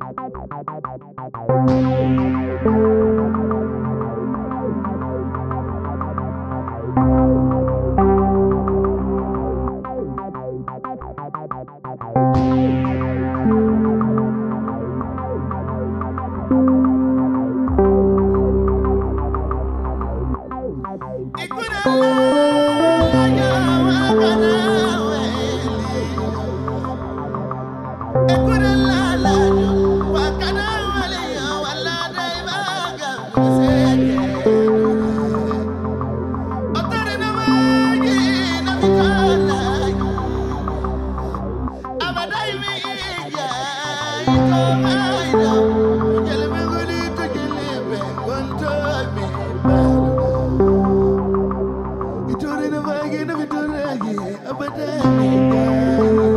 Nope. reggae, do me do reggae. I'm a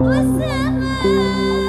我喜欢。